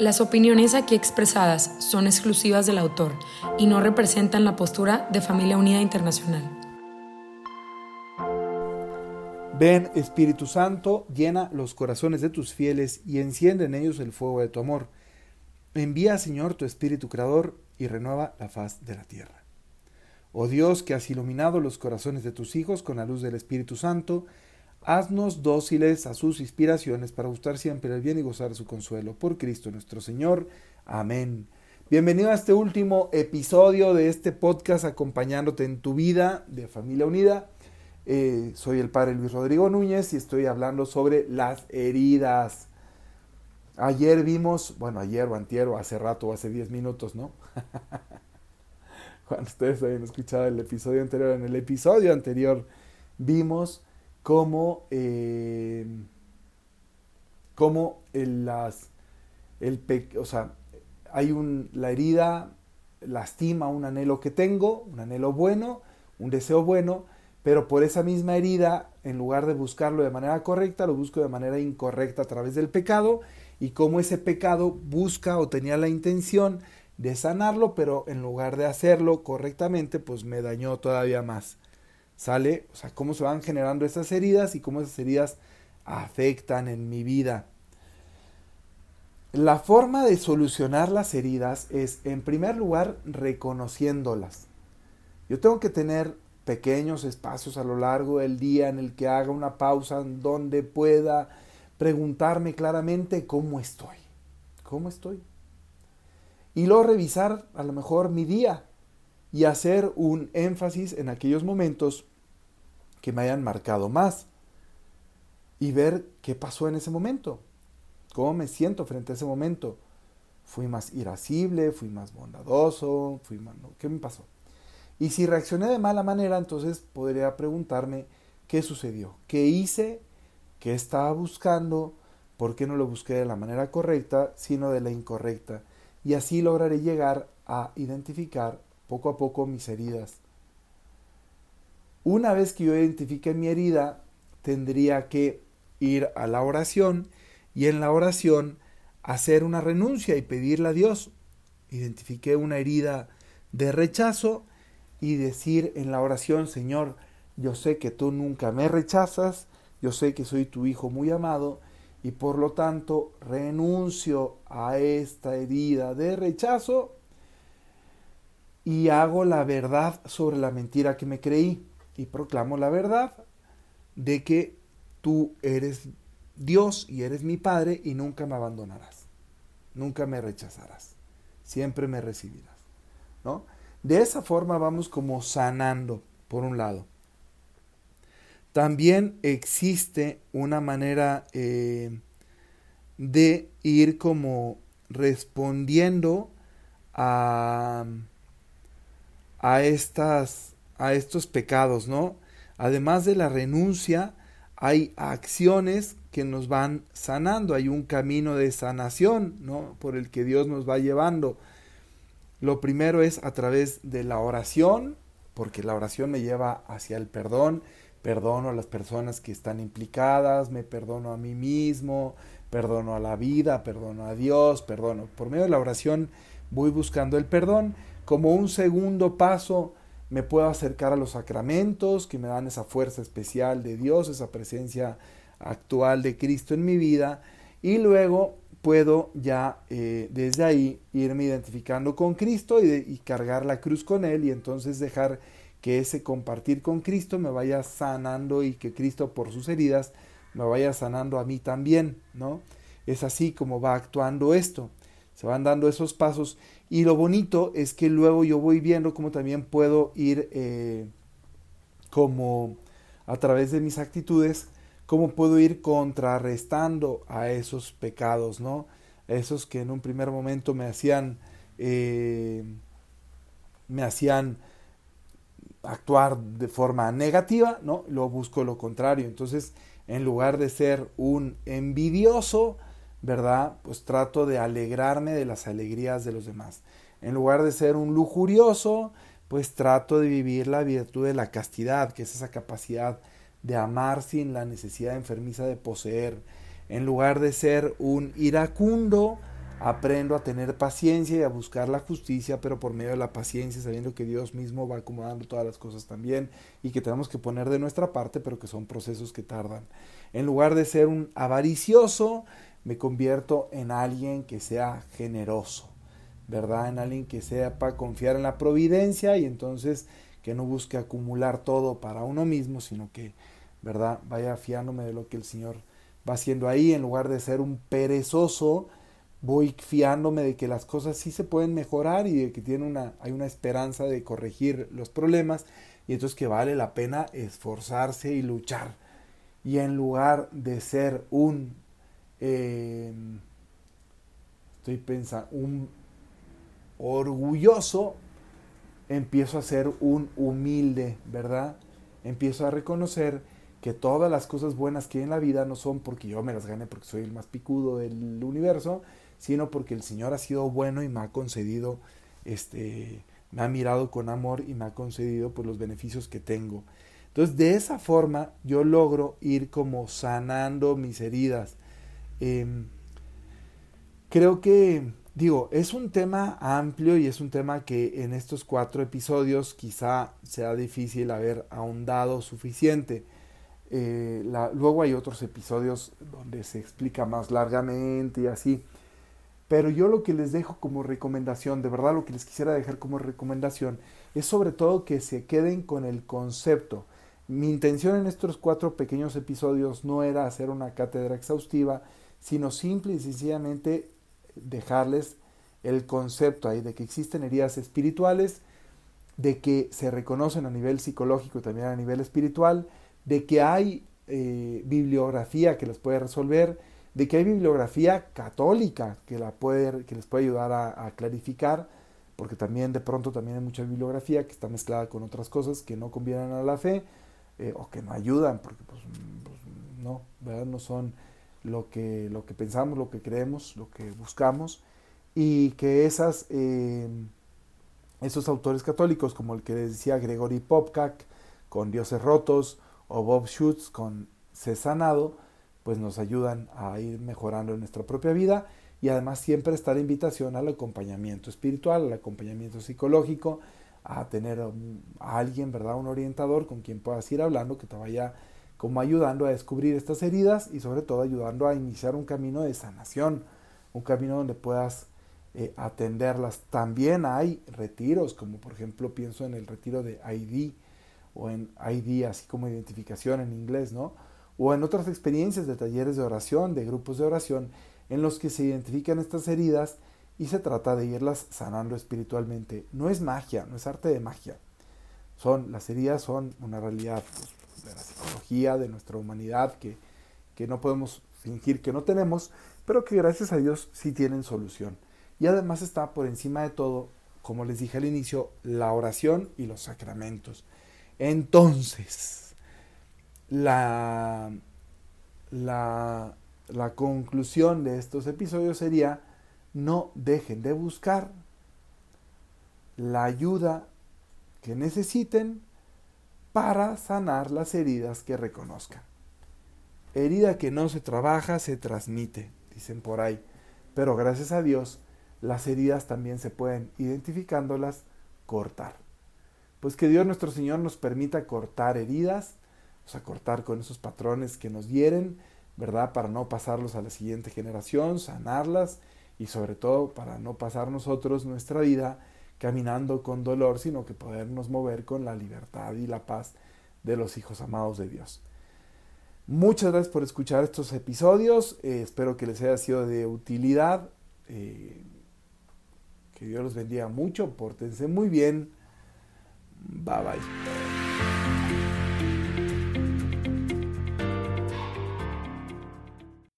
Las opiniones aquí expresadas son exclusivas del autor y no representan la postura de Familia Unida Internacional. Ven, Espíritu Santo, llena los corazones de tus fieles y enciende en ellos el fuego de tu amor. Envía, Señor, tu Espíritu Creador y renueva la faz de la tierra. Oh Dios, que has iluminado los corazones de tus hijos con la luz del Espíritu Santo, haznos dóciles a sus inspiraciones para gustar siempre el bien y gozar su consuelo. Por Cristo nuestro Señor. Amén. Bienvenido a este último episodio de este podcast acompañándote en tu vida de familia unida. Eh, soy el padre Luis Rodrigo Núñez y estoy hablando sobre las heridas. Ayer vimos, bueno, ayer o antier o hace rato o hace 10 minutos, ¿no? Cuando ustedes habían escuchado el episodio anterior, en el episodio anterior vimos cómo, eh, cómo el, las, el, o sea, hay un, la herida lastima un anhelo que tengo, un anhelo bueno, un deseo bueno, pero por esa misma herida, en lugar de buscarlo de manera correcta, lo busco de manera incorrecta a través del pecado y como ese pecado busca o tenía la intención de sanarlo, pero en lugar de hacerlo correctamente, pues me dañó todavía más. ¿Sale? O sea, cómo se van generando esas heridas y cómo esas heridas afectan en mi vida. La forma de solucionar las heridas es, en primer lugar, reconociéndolas. Yo tengo que tener pequeños espacios a lo largo del día en el que haga una pausa donde pueda preguntarme claramente cómo estoy. ¿Cómo estoy? Y luego revisar a lo mejor mi día y hacer un énfasis en aquellos momentos que me hayan marcado más y ver qué pasó en ese momento, cómo me siento frente a ese momento. Fui más irascible, fui más bondadoso, fui más... ¿Qué me pasó? Y si reaccioné de mala manera, entonces podría preguntarme qué sucedió, qué hice, qué estaba buscando, por qué no lo busqué de la manera correcta, sino de la incorrecta. Y así lograré llegar a identificar poco a poco mis heridas. Una vez que yo identifique mi herida, tendría que ir a la oración y en la oración hacer una renuncia y pedirle a Dios. Identifiqué una herida de rechazo y decir en la oración, Señor, yo sé que tú nunca me rechazas, yo sé que soy tu hijo muy amado y por lo tanto renuncio a esta herida de rechazo y hago la verdad sobre la mentira que me creí y proclamo la verdad de que tú eres Dios y eres mi Padre y nunca me abandonarás, nunca me rechazarás, siempre me recibirás, ¿no? De esa forma vamos como sanando, por un lado. También existe una manera eh, de ir como respondiendo a, a, estas, a estos pecados, ¿no? Además de la renuncia, hay acciones que nos van sanando, hay un camino de sanación, ¿no? Por el que Dios nos va llevando. Lo primero es a través de la oración, porque la oración me lleva hacia el perdón, perdono a las personas que están implicadas, me perdono a mí mismo, perdono a la vida, perdono a Dios, perdono. Por medio de la oración voy buscando el perdón. Como un segundo paso me puedo acercar a los sacramentos que me dan esa fuerza especial de Dios, esa presencia actual de Cristo en mi vida. Y luego puedo ya eh, desde ahí irme identificando con Cristo y, cargar la cruz con Él y entonces dejar que ese compartir con Cristo me vaya sanando y que Cristo por sus heridas me vaya sanando a mí también, ¿no? Es así como va actuando esto. Se van dando esos pasos y lo bonito es que luego yo voy viendo cómo también puedo ir eh, como a través de mis actitudes cómo puedo ir contrarrestando a esos pecados, ¿no? Esos que en un primer momento me hacían eh, me hacían actuar de forma negativa, ¿no? Lo busco lo contrario. Entonces, en lugar de ser un envidioso, ¿verdad? Pues trato de alegrarme de las alegrías de los demás. En lugar de ser un lujurioso, pues trato de vivir la virtud de la castidad, que es esa capacidad de amar sin la necesidad enfermiza de poseer. En lugar de ser un iracundo, aprendo a tener paciencia y a buscar la justicia, pero por medio de la paciencia, sabiendo que Dios mismo va acomodando todas las cosas también y que tenemos que poner de nuestra parte, pero que son procesos que tardan. En lugar de ser un avaricioso, me convierto en alguien que sea generoso, ¿verdad? En alguien que sepa confiar en la providencia y entonces que no busque acumular todo para uno mismo, sino que, ¿verdad? Vaya fiándome de lo que el Señor va haciendo ahí, en lugar de ser un perezoso, voy fiándome de que las cosas sí se pueden mejorar y de que tiene una, hay una esperanza de corregir los problemas y entonces que vale la pena esforzarse y luchar. Y en lugar de ser un, eh, estoy pensando, un orgulloso, empiezo a ser un humilde, ¿verdad? Empiezo a reconocer que todas las cosas buenas que hay en la vida no son porque yo me las gane porque soy el más picudo del universo, sino porque el Señor ha sido bueno y me ha concedido, este, me ha mirado con amor y me ha concedido pues, los beneficios que tengo. Entonces, de esa forma yo logro ir como sanando mis heridas. Em, creo que, digo, es un tema amplio y es un tema que en estos cuatro episodios quizá sea difícil haber ahondado suficiente. Eh, luego hay otros episodios donde se explica más largamente y así. Pero yo lo que les dejo como recomendación, de verdad lo que les quisiera dejar como recomendación, es sobre todo que se queden con el concepto. Mi intención en estos cuatro pequeños episodios no era hacer una cátedra exhaustiva, sino simple y sencillamente dejarles el concepto ahí de que existen heridas espirituales, de que se reconocen a nivel psicológico y también a nivel espiritual, de que hay eh, bibliografía que las puede resolver, de que hay bibliografía católica que, la puede, que les puede ayudar a, clarificar, porque también de pronto también hay mucha bibliografía que está mezclada con otras cosas que no convienen a la fe eh, o que no ayudan, porque pues, pues, no, ¿verdad? no son lo que, lo que pensamos, lo que creemos, lo que buscamos, y que esas, eh, esos autores católicos, como el que decía Gregory Popcak con Dioses Rotos, o Bob Schutz con Cesanado, pues nos ayudan a ir mejorando nuestra propia vida y además siempre está la invitación al acompañamiento espiritual, al acompañamiento psicológico, a tener a alguien, ¿verdad? Un orientador con quien puedas ir hablando que te vaya como ayudando a descubrir estas heridas y sobre todo ayudando a iniciar un camino de sanación, un camino donde puedas eh, atenderlas. También hay retiros, como por ejemplo pienso en el retiro de ID o en ID, así como identificación en inglés, ¿no? o en otras experiencias de talleres de oración, de grupos de oración, en los que se identifican estas heridas y se trata de irlas sanando espiritualmente. No es magia, no es arte de magia. Son, las heridas son una realidad pues, de la psicología, de nuestra humanidad, que, que no podemos fingir que no tenemos, pero que gracias a Dios sí tienen solución. Y además está por encima de todo, como les dije al inicio, la oración y los sacramentos. Entonces, la, la, la conclusión de estos episodios sería no dejen de buscar la ayuda que necesiten para sanar las heridas que reconozcan. Herida que no se trabaja se transmite, dicen por ahí, pero gracias a Dios las heridas también se pueden, identificándolas, cortar. Pues que Dios nuestro Señor nos permita cortar heridas a cortar con esos patrones que nos hieren, ¿verdad? Para no pasarlos a la siguiente generación, sanarlas y sobre todo para no pasar nosotros nuestra vida caminando con dolor, sino que podernos mover con la libertad y la paz de los hijos amados de Dios. Muchas gracias por escuchar estos episodios, eh, espero que les haya sido de utilidad, eh, que Dios los bendiga mucho, pórtense muy bien, bye bye.